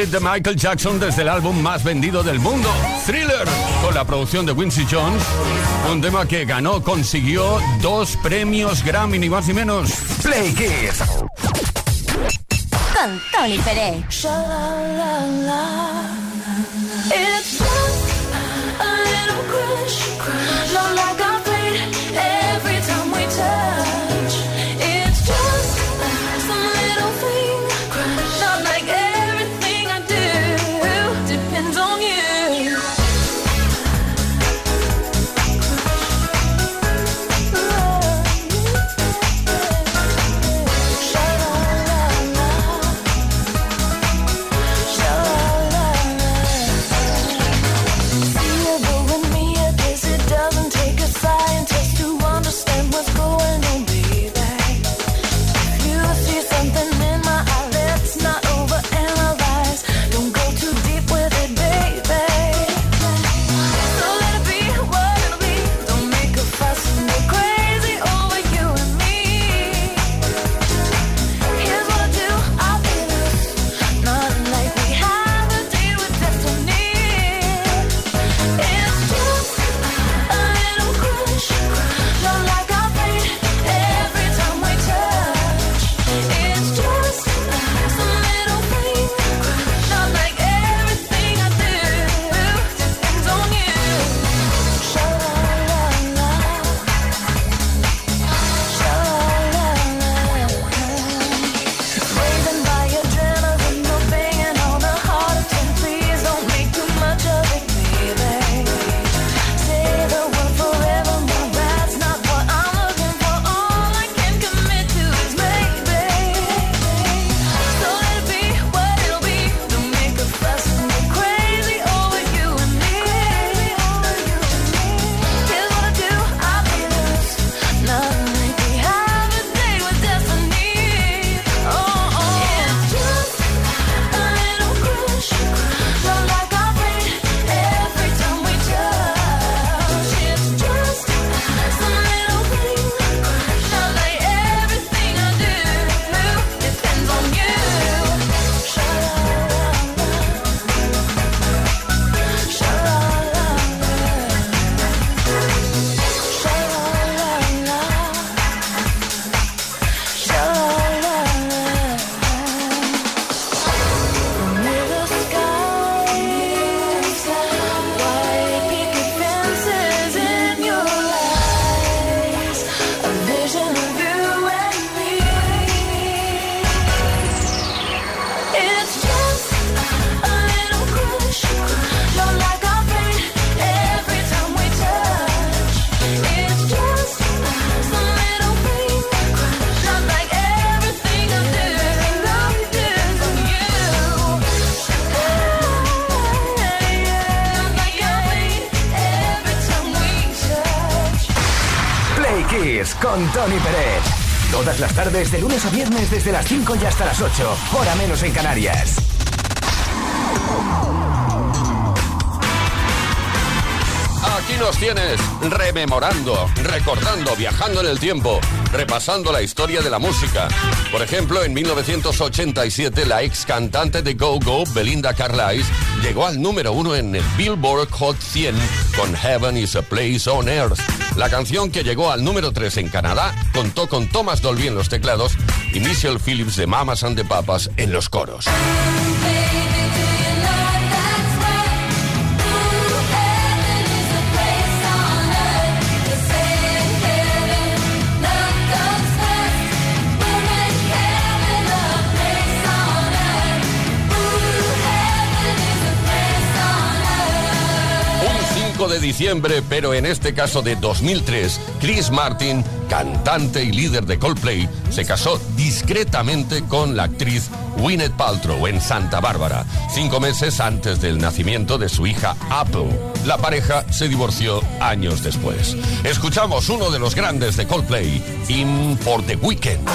It de Michael Jackson desde el álbum más vendido del mundo, Thriller, con la producción de Quincy Jones. Un tema que ganó, consiguió dos premios Grammy, ni más ni menos. Play Kids. Con Tony Pérez. Las tardes, de lunes a viernes, desde las 5 y hasta las 8, hora menos en Canarias. Aquí nos tienes, rememorando, recordando, viajando en el tiempo, repasando la historia de la música. Por ejemplo, en 1987, la ex cantante de Go Go, Belinda Carlisle, llegó al número uno en el Billboard Hot 100 con Heaven is a Place on Earth. La canción que llegó al número 3 en Canadá contó con Thomas Dolby en los teclados y Michelle Phillips de Mamas and the Papas en los coros. 5 de diciembre, pero en este caso de 2003, Chris Martin, cantante y líder de Coldplay, se casó discretamente con la actriz Gwyneth Paltrow en Santa Bárbara, cinco meses antes del nacimiento de su hija Apple. La pareja se divorció años después. Escuchamos uno de los grandes de Coldplay, In for the Weekend.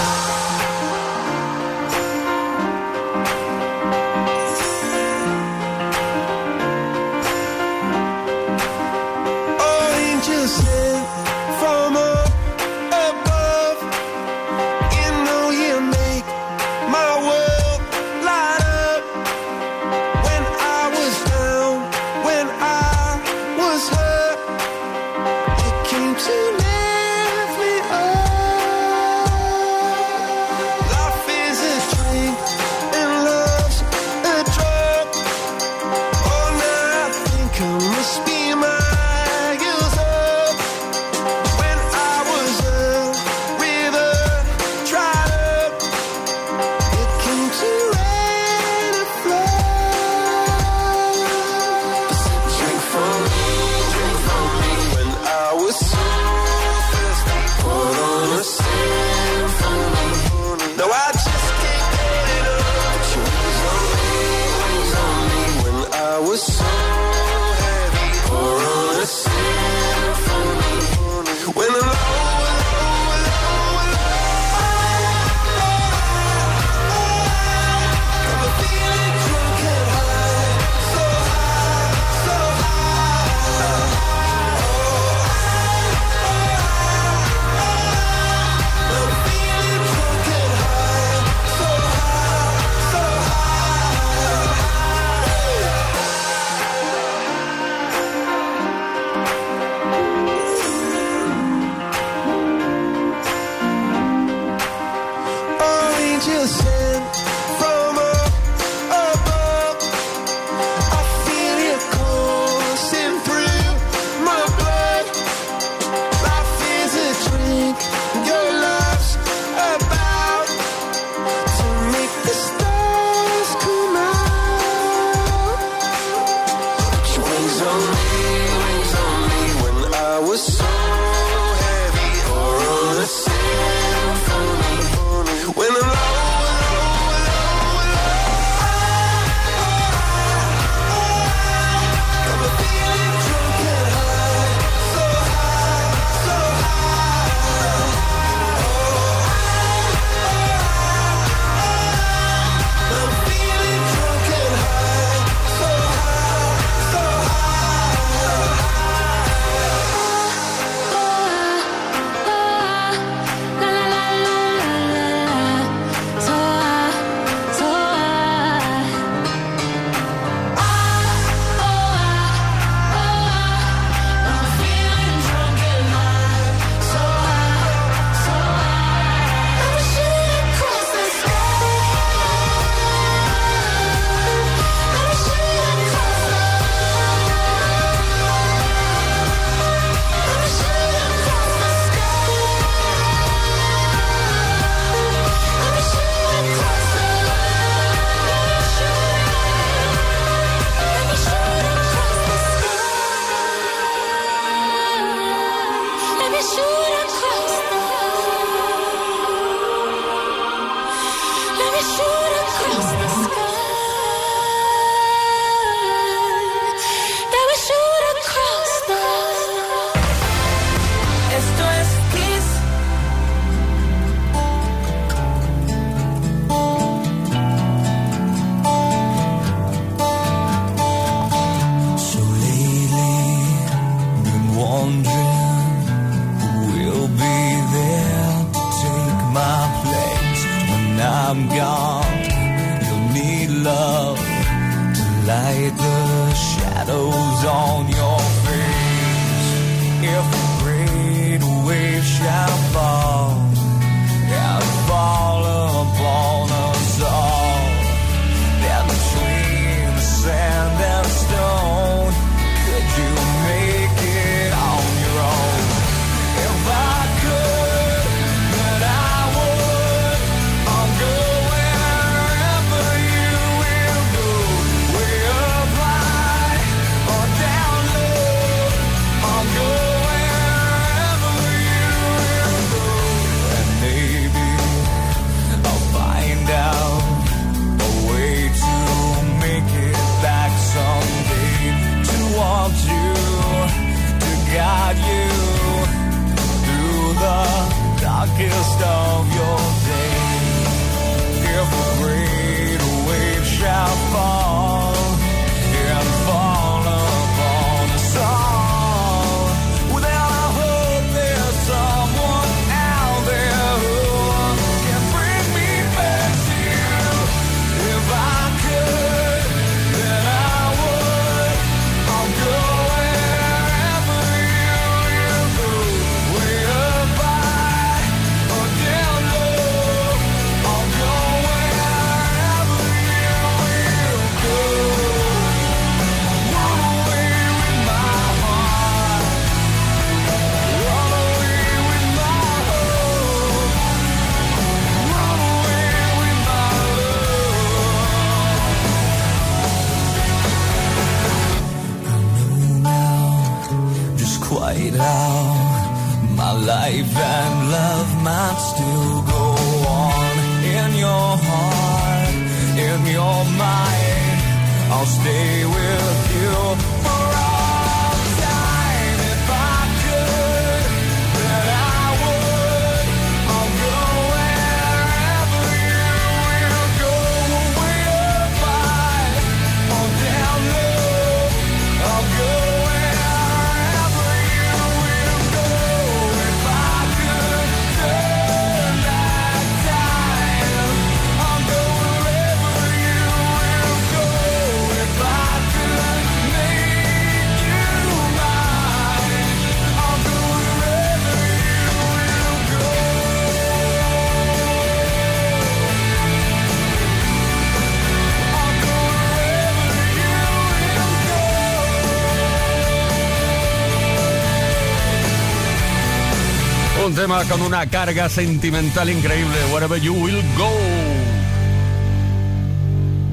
un tema con una carga sentimental increíble. Wherever you will go.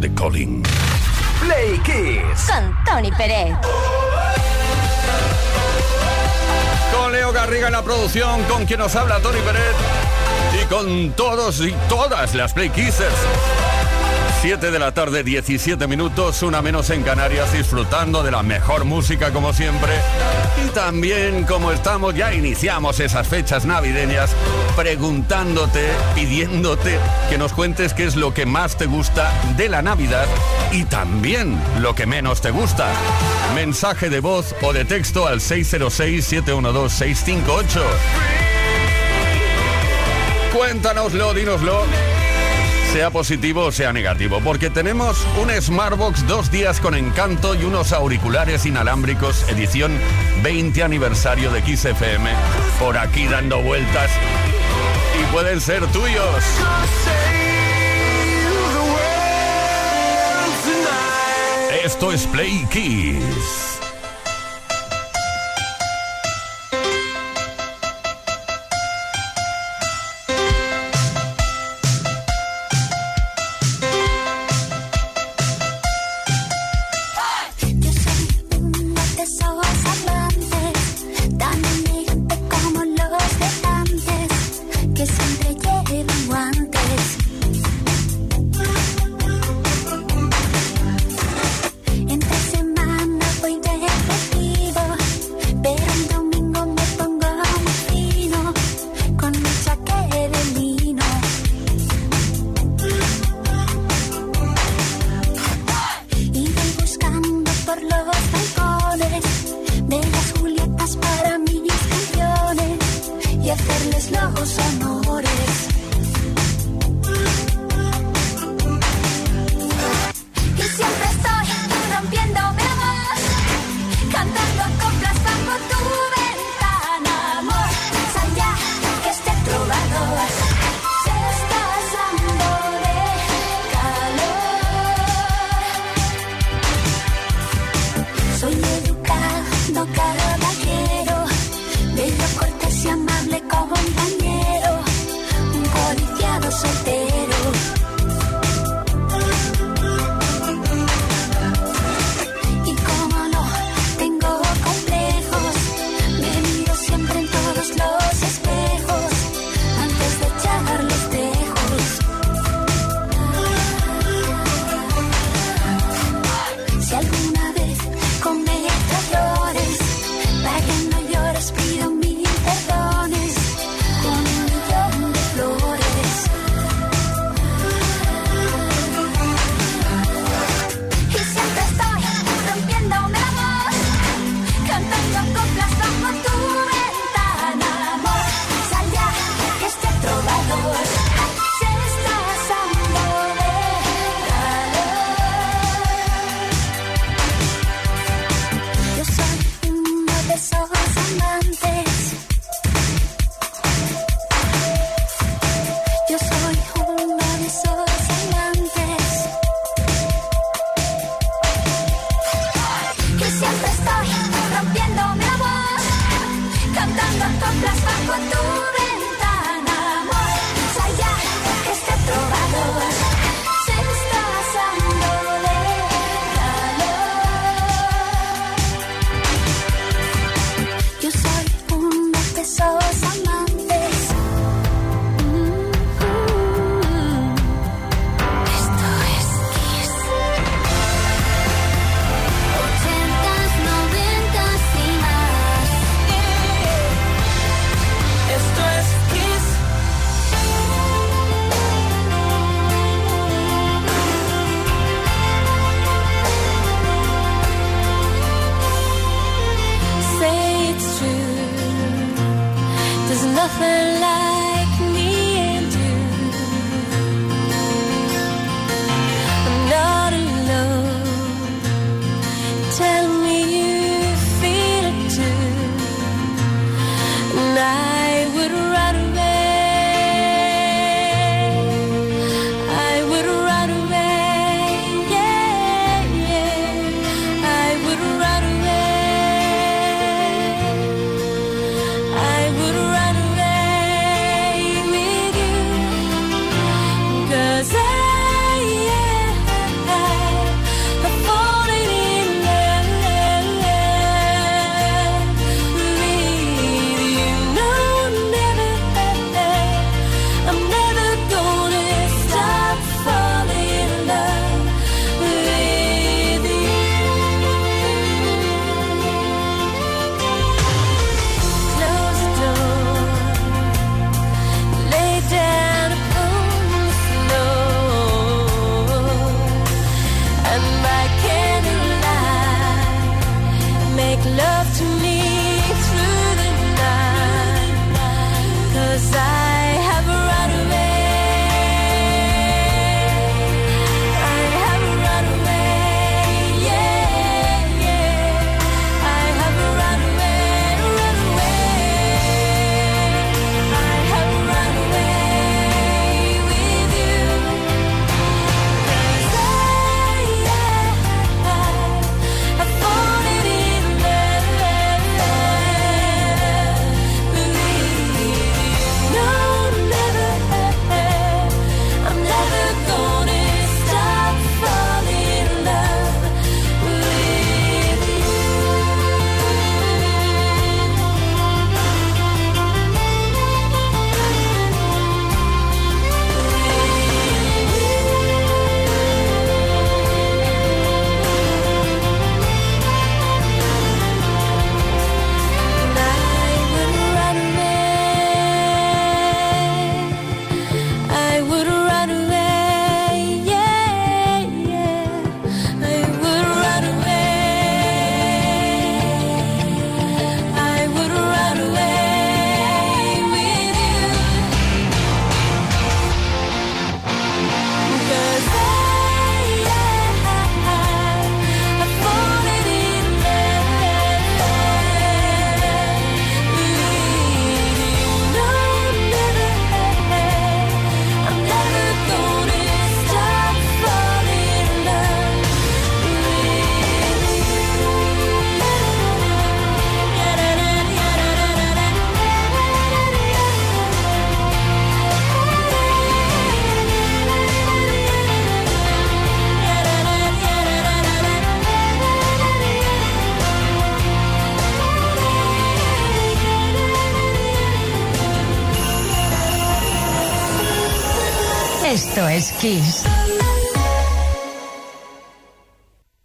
The Calling. Play Kiss. Con Tony Pérez. Con Leo Garriga en la producción, con quien nos habla Tony Pérez. Y con todos y todas las Play Kissers. 7 de la tarde, 17 minutos, una menos en Canarias, disfrutando de la mejor música como siempre. Y también, como estamos, ya iniciamos esas fechas navideñas preguntándote, pidiéndote que nos cuentes qué es lo que más te gusta de la Navidad y también lo que menos te gusta. Mensaje de voz o de texto al 606-712-658. Cuéntanoslo, dínoslo sea positivo o sea negativo, porque tenemos un Smartbox dos días con encanto y unos auriculares inalámbricos edición 20 aniversario de XFM por aquí dando vueltas y pueden ser tuyos. Esto es Play Kiss.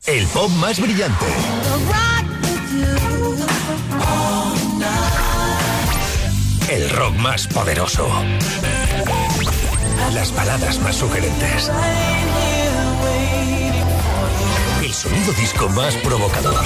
El pop más brillante. El rock más poderoso. Las baladas más sugerentes. El sonido disco más provocador.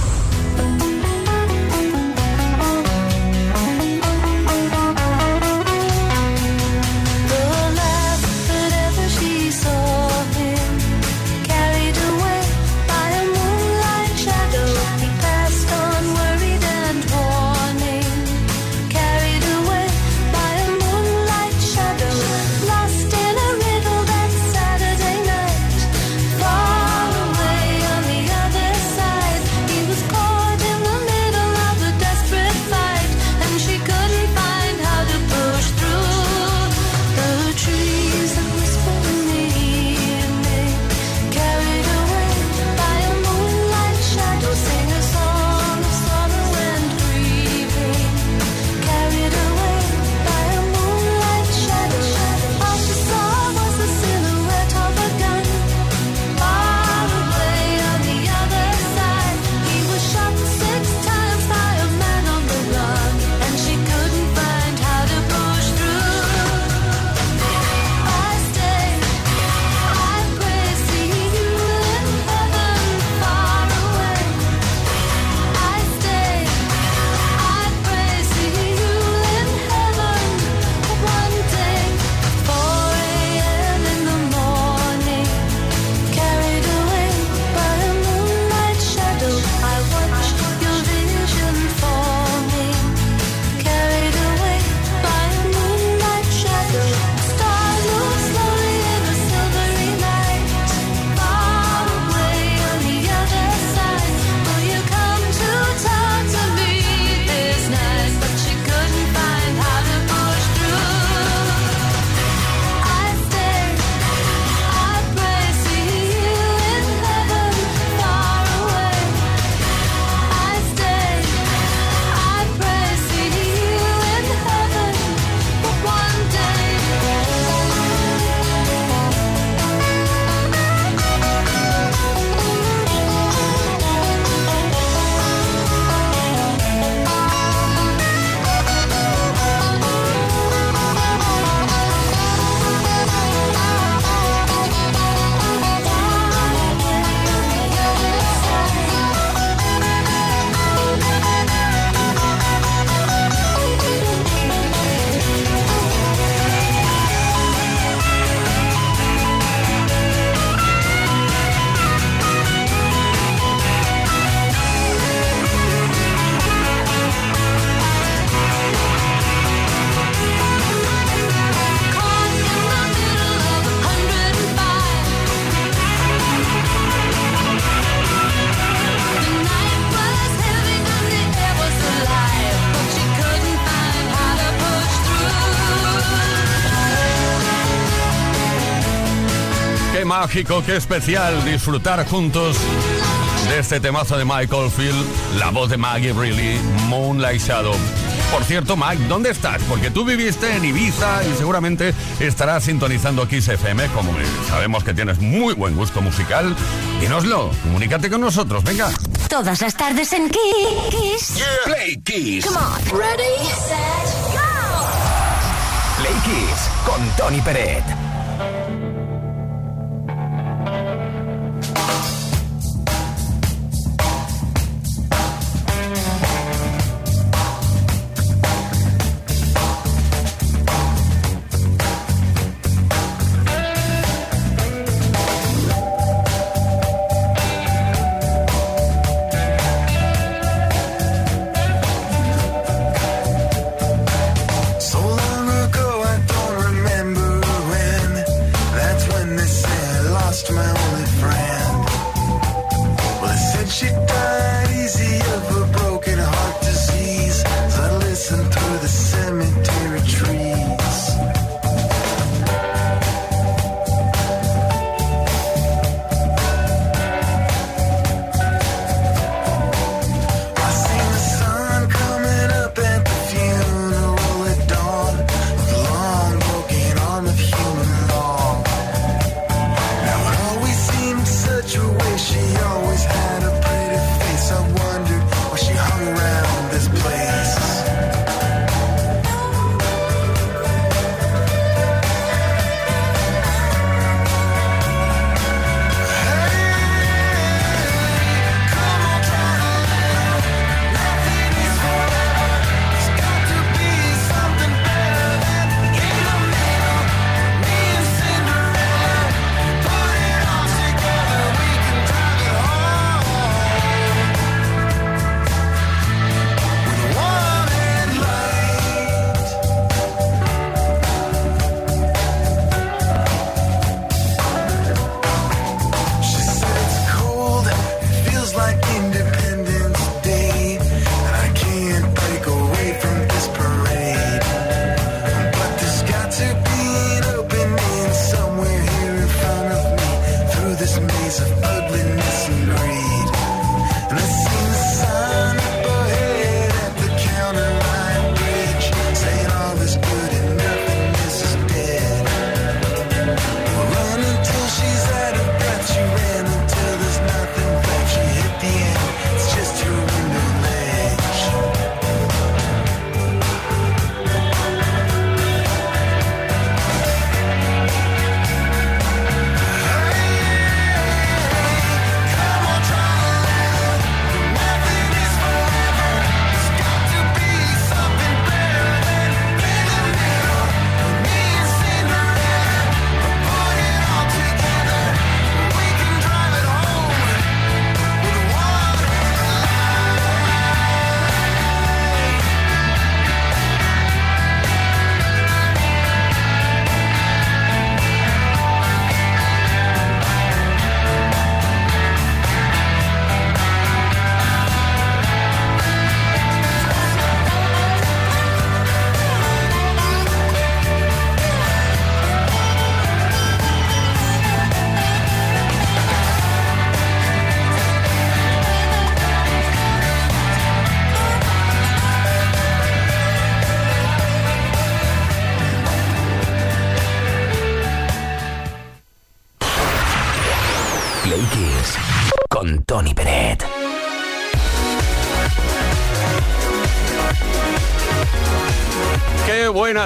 Mágico, qué especial disfrutar juntos de este temazo de Michael Field, la voz de Maggie Reilly, Moonlight Shadow. Por cierto, Mike, ¿dónde estás? Porque tú viviste en Ibiza y seguramente estarás sintonizando Kiss FM, como sabemos que tienes muy buen gusto musical. Dínoslo, comunícate con nosotros, venga. Todas las tardes en Kiss. Play Kiss. Come on. Ready, set, go. Play Kiss con Tony Peret.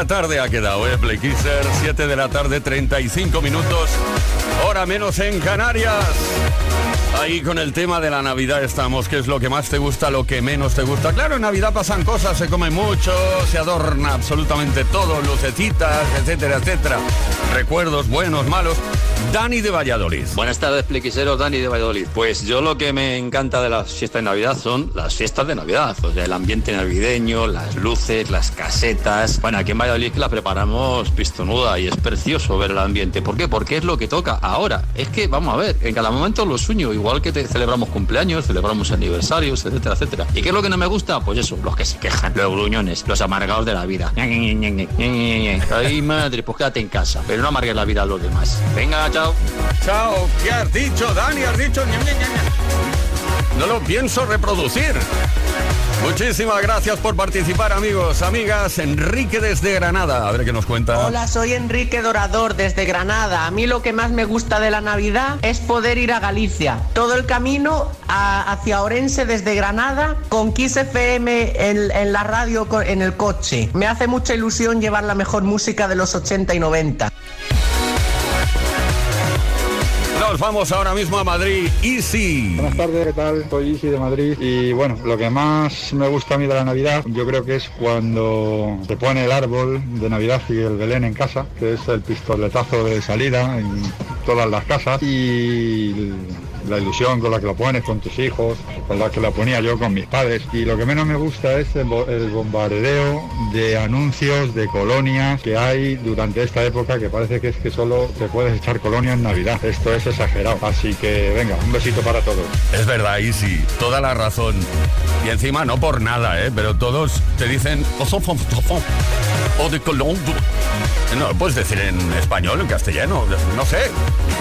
Tarde ha quedado, ¿eh? Play Kisser, 7 de la tarde, 35 minutos, hora menos en Canarias. Ahí con el tema de la Navidad estamos, ¿qué es lo que más te gusta, lo que menos te gusta? Claro, en Navidad pasan cosas, se come mucho, se adorna absolutamente todo, lucecitas, etcétera, etcétera. Recuerdos buenos, malos. Dani de Valladolid. Buenas tardes, pliquiseros, Dani de Valladolid. Pues yo lo que me encanta de las fiestas de Navidad son las fiestas de Navidad, o sea, el ambiente navideño, las luces, las casetas. Bueno, aquí en Valladolid la preparamos pistonuda y es precioso ver el ambiente. ¿Por qué? Porque es lo que toca ahora. Es que, vamos a ver, en cada momento lo sueño, igual que celebramos cumpleaños, celebramos aniversarios, etcétera, etcétera. ¿Y qué es lo que no me gusta? Pues eso, los que se quejan, los gruñones, los amargados de la vida. Ay, madre, pues quédate en casa, pero no amargues la vida a los demás. Venga, chao. Chao, ¿qué has dicho, Dani? Has dicho... No lo pienso reproducir. Muchísimas gracias por participar, amigos, amigas. Enrique desde Granada. A ver qué nos cuenta. Hola, soy Enrique Dorador desde Granada. A mí lo que más me gusta de la Navidad es poder ir a Galicia. Todo el camino a- hacia Orense desde Granada con Kiss FM en, en la radio en el coche. Me hace mucha ilusión llevar la mejor música de los 80 y 90. Vamos ahora mismo a Madrid. Easy. Buenas tardes, ¿qué tal? Soy Isi de Madrid y bueno, lo que más me gusta a mí de la Navidad yo creo que es cuando se pone el árbol de Navidad y el Belén en casa, que es el pistoletazo de salida en todas las casas y la ilusión con la que lo pones con tus hijos, con la que la ponía yo con mis padres. Y lo que menos me gusta es el, bo- el bombardeo de anuncios de colonias que hay durante esta época que parece que es que solo te puedes echar colonia en Navidad. Esto es exagerado. Así que venga, un besito para todos. Es verdad, Easy. Toda la razón. Y encima, no por nada, ¿eh? Pero todos te dicen... O de Colón. No, puedes decir en español, en castellano, no sé.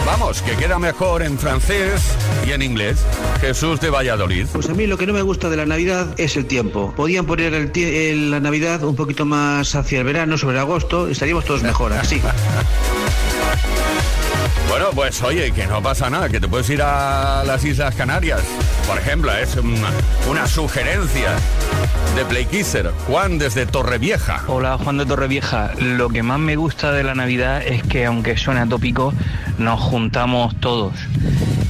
Vamos, que queda mejor en francés y en inglés. Jesús de Valladolid. Pues a mí lo que no me gusta de la Navidad es el tiempo. Podían poner el tie- el- la Navidad un poquito más hacia el verano, sobre agosto, y estaríamos todos mejor, así. Bueno, pues oye, que no pasa nada, que te puedes ir a las Islas Canarias. Por ejemplo, es una, una sugerencia de Play Kisser. Juan desde Torrevieja. Hola Juan de Torrevieja, lo que más me gusta de la Navidad es que aunque suene atópico, nos juntamos todos.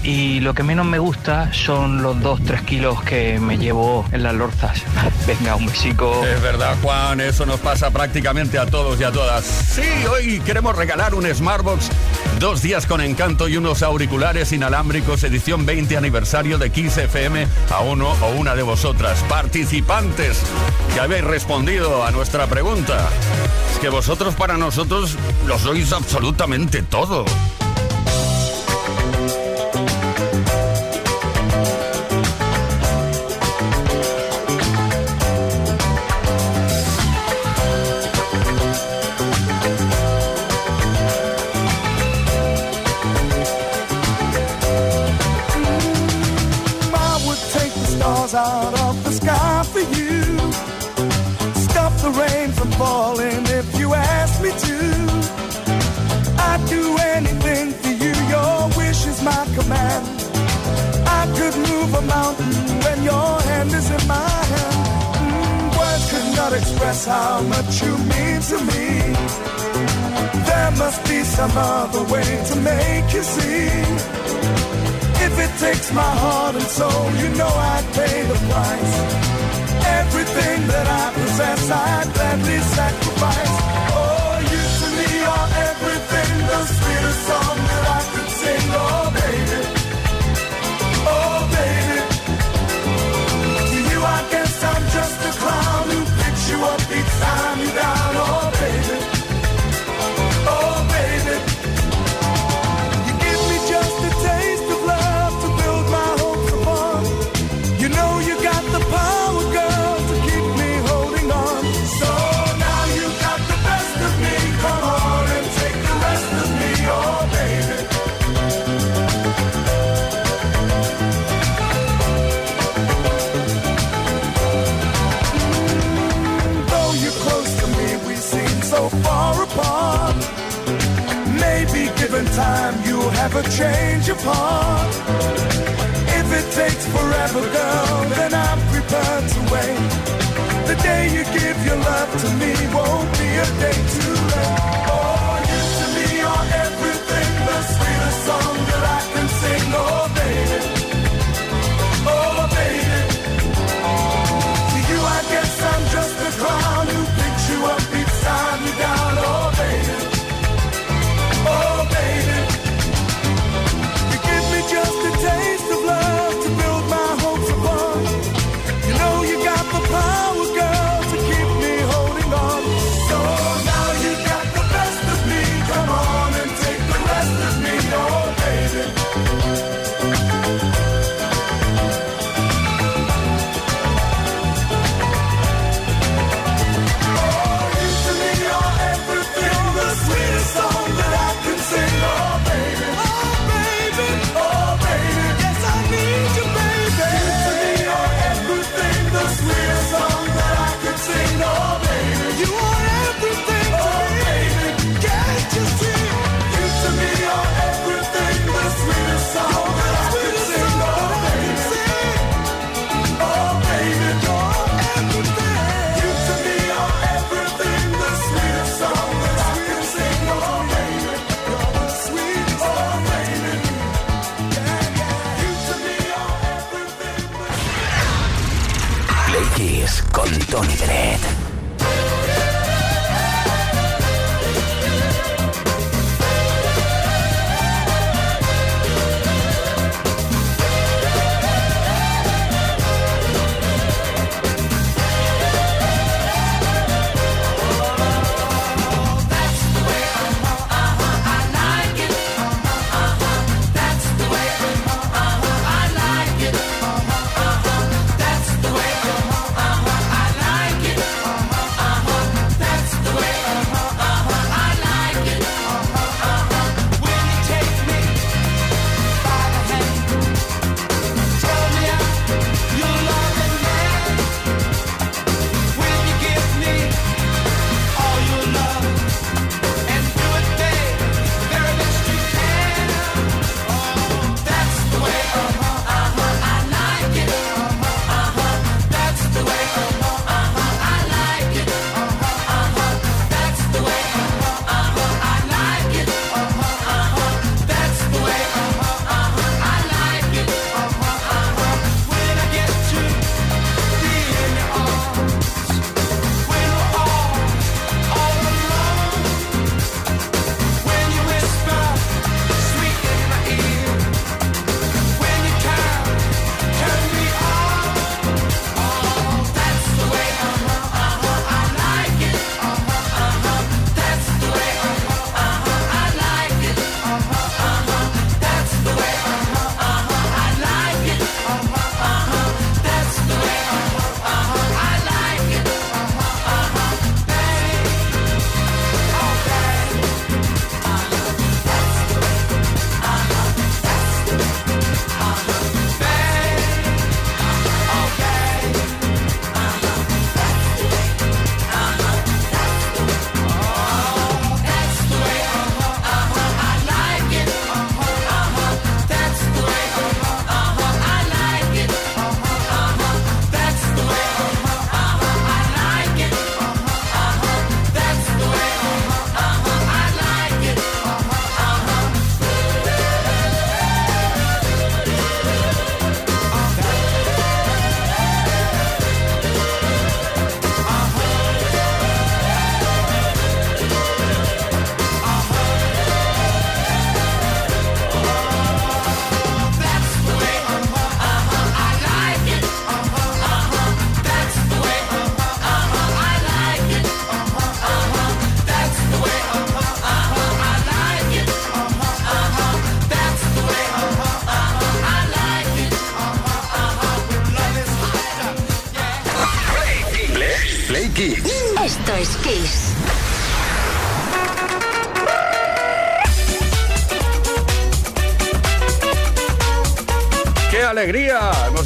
Y lo que menos me gusta son los 2-3 kilos que me llevo en las lorzas. Venga, un besico. Es verdad, Juan, eso nos pasa prácticamente a todos y a todas. Sí, hoy queremos regalar un Smartbox, dos días con encanto y unos auriculares inalámbricos, edición 20 aniversario de Kiss FM a uno o una de vosotras, participantes que habéis respondido a nuestra pregunta. Es que vosotros para nosotros lo sois absolutamente todo. Express how much you mean to me. There must be some other way to make you see. If it takes my heart and soul, you know I'd pay the price. Everything that I possess, I'd gladly sacrifice. never change your. If it takes forever, girl, then I'm prepared to wait. The day you give your love to me won't be a day too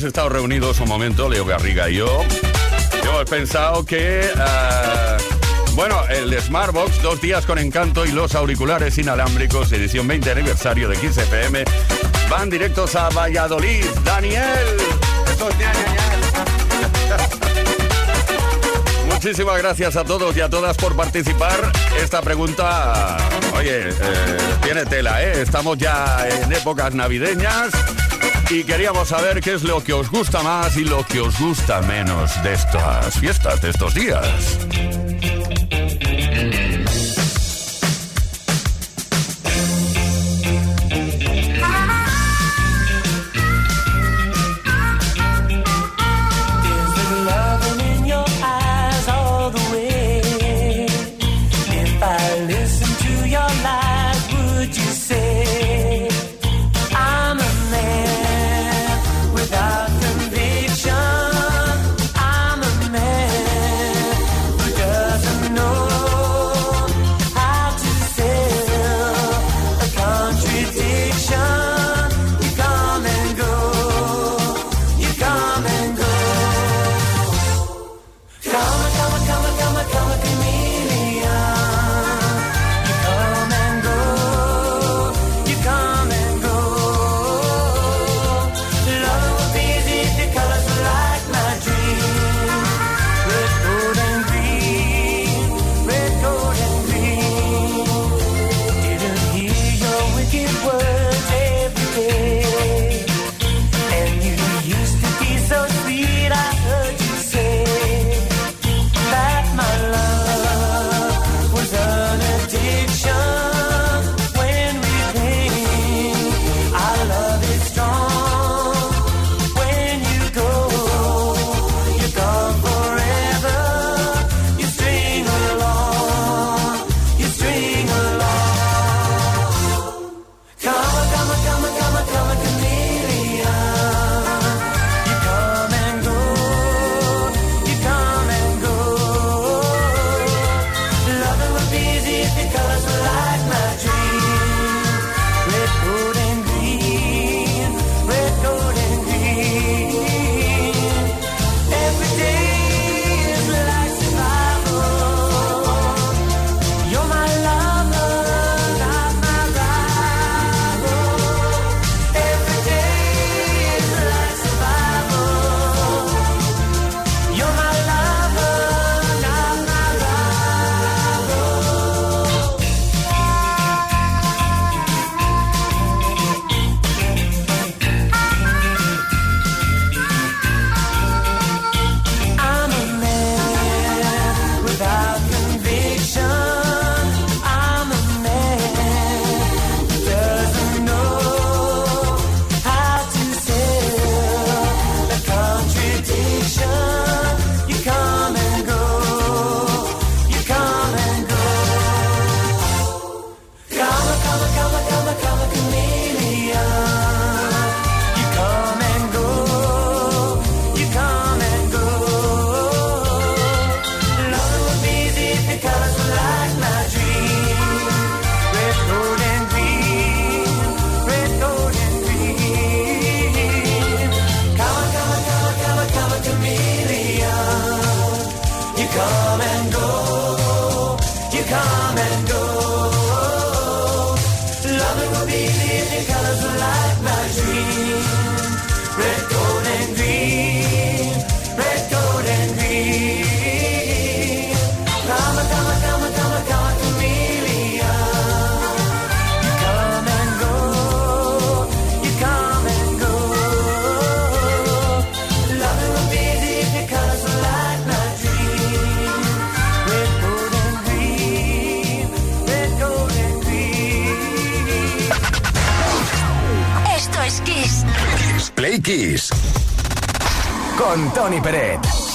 estado reunidos un momento, Leo Garriga y yo, hemos pensado que... Eh, bueno, el Smartbox, dos días con encanto y los auriculares inalámbricos, edición 20 aniversario de 15 FM, van directos a Valladolid. Daniel, Muchísimas gracias a todos y a todas por participar. Esta pregunta, oye, eh, tiene tela, ¿eh? Estamos ya en épocas navideñas y queríamos saber qué es lo que os gusta más y lo que os gusta menos de estas fiestas, de estos días. Kiss. Con Tony Peret.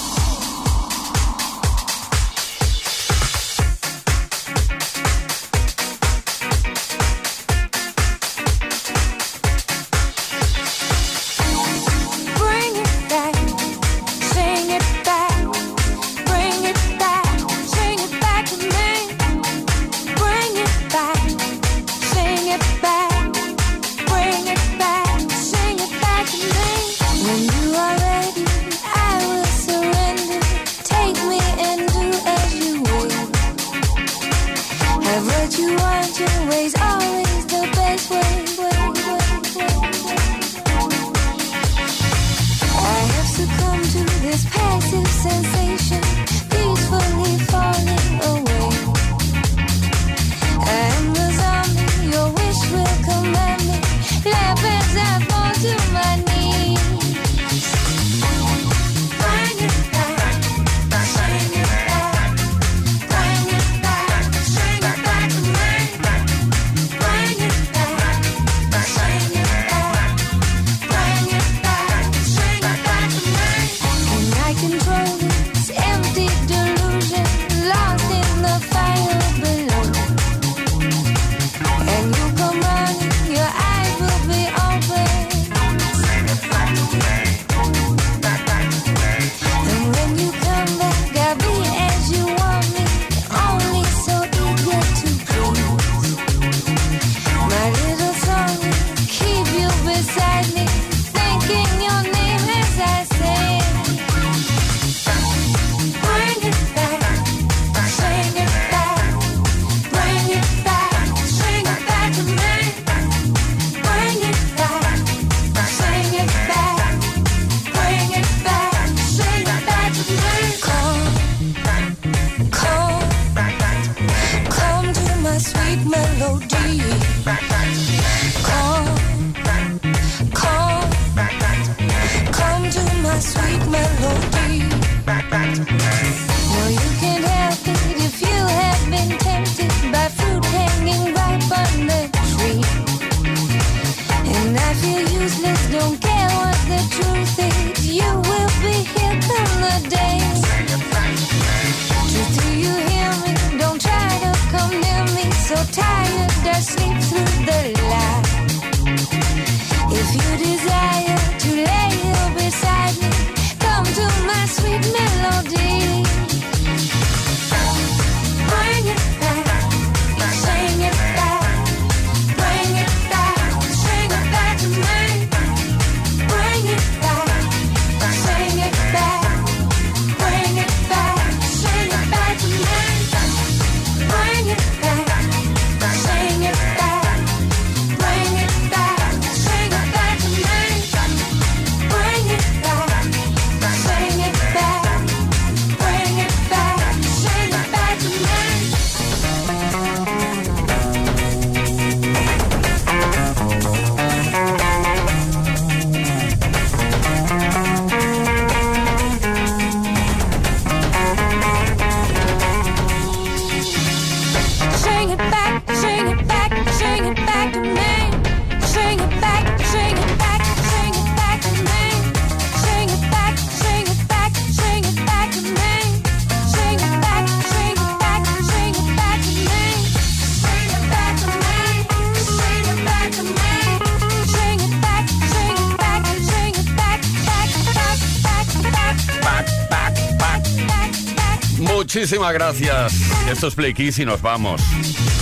gracias. Esto es Play Kiss y nos vamos.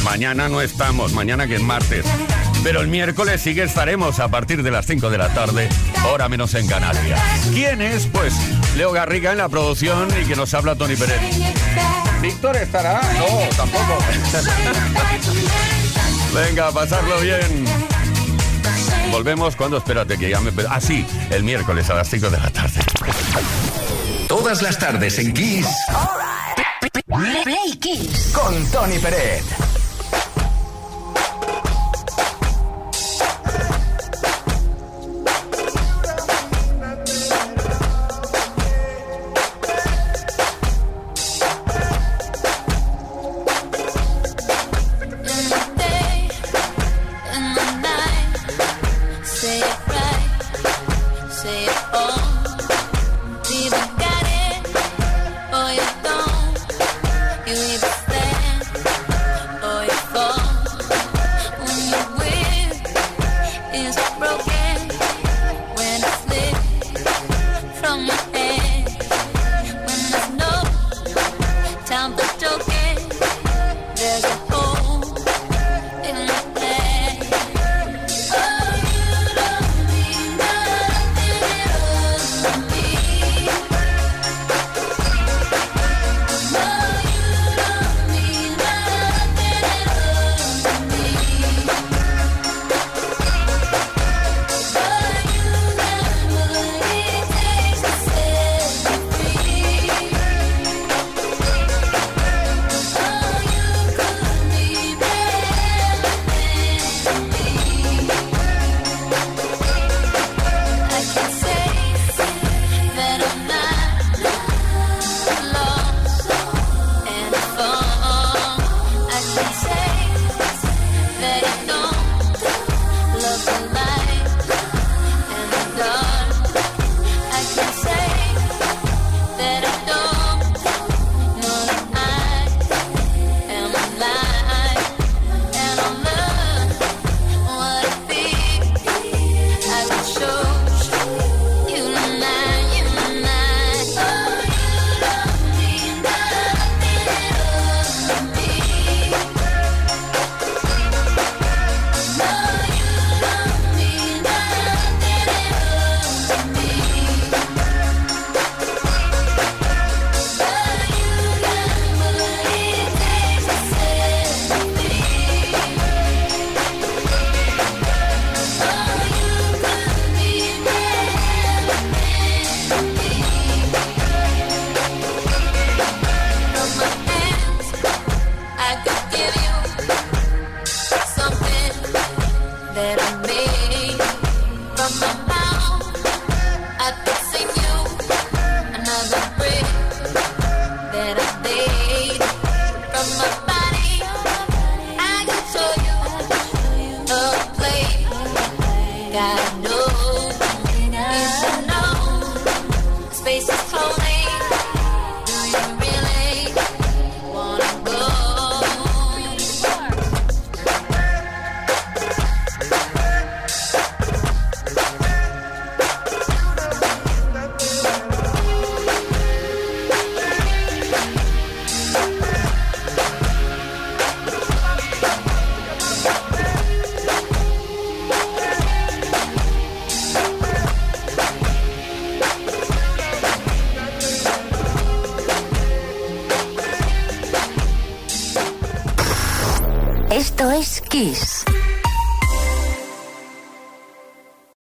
Mañana no estamos, mañana que es martes. Pero el miércoles sí que estaremos a partir de las 5 de la tarde, hora menos en Canarias. ¿Quién es? Pues Leo Garriga en la producción y que nos habla Tony Pérez. ¿Víctor estará? No, tampoco. Venga, pasarlo bien. Volvemos cuando espérate que ya me. Ah, sí, el miércoles a las 5 de la tarde. Todas las tardes en Kiss. Play, Con Tony Peret.